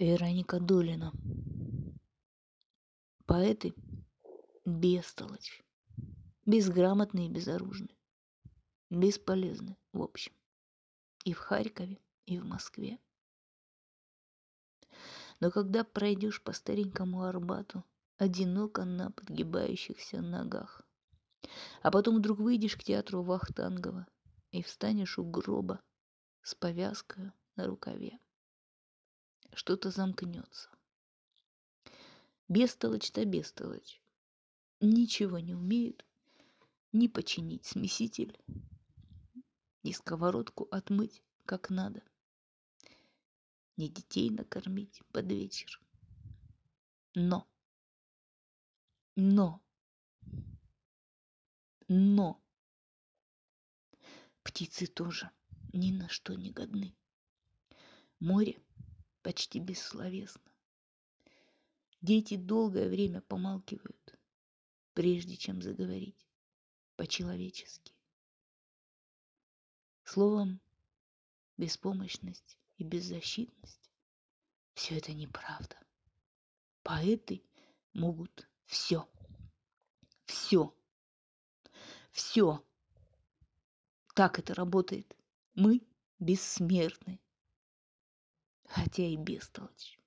Вероника Долина. Поэты бестолочь, безграмотные и безоружны, бесполезны в общем. И в Харькове, и в Москве. Но когда пройдешь по старенькому Арбату, одиноко на подгибающихся ногах, а потом вдруг выйдешь к театру Вахтангова и встанешь у гроба с повязкой на рукаве. Что-то замкнется. Бестолочь-то бестолочь. Ничего не умеют ни починить смеситель, ни сковородку отмыть как надо, ни детей накормить под вечер. Но, но, но птицы тоже ни на что не годны. Море почти бессловесно. Дети долгое время помалкивают, прежде чем заговорить по-человечески. Словом, беспомощность и беззащитность – все это неправда. Поэты могут все. Все. Все. Так это работает. Мы бессмертны. Хотя и бестолочь.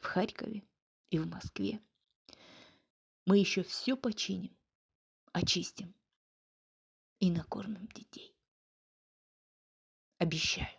В Харькове и в Москве мы еще все починим, очистим и накормим детей. Обещаю.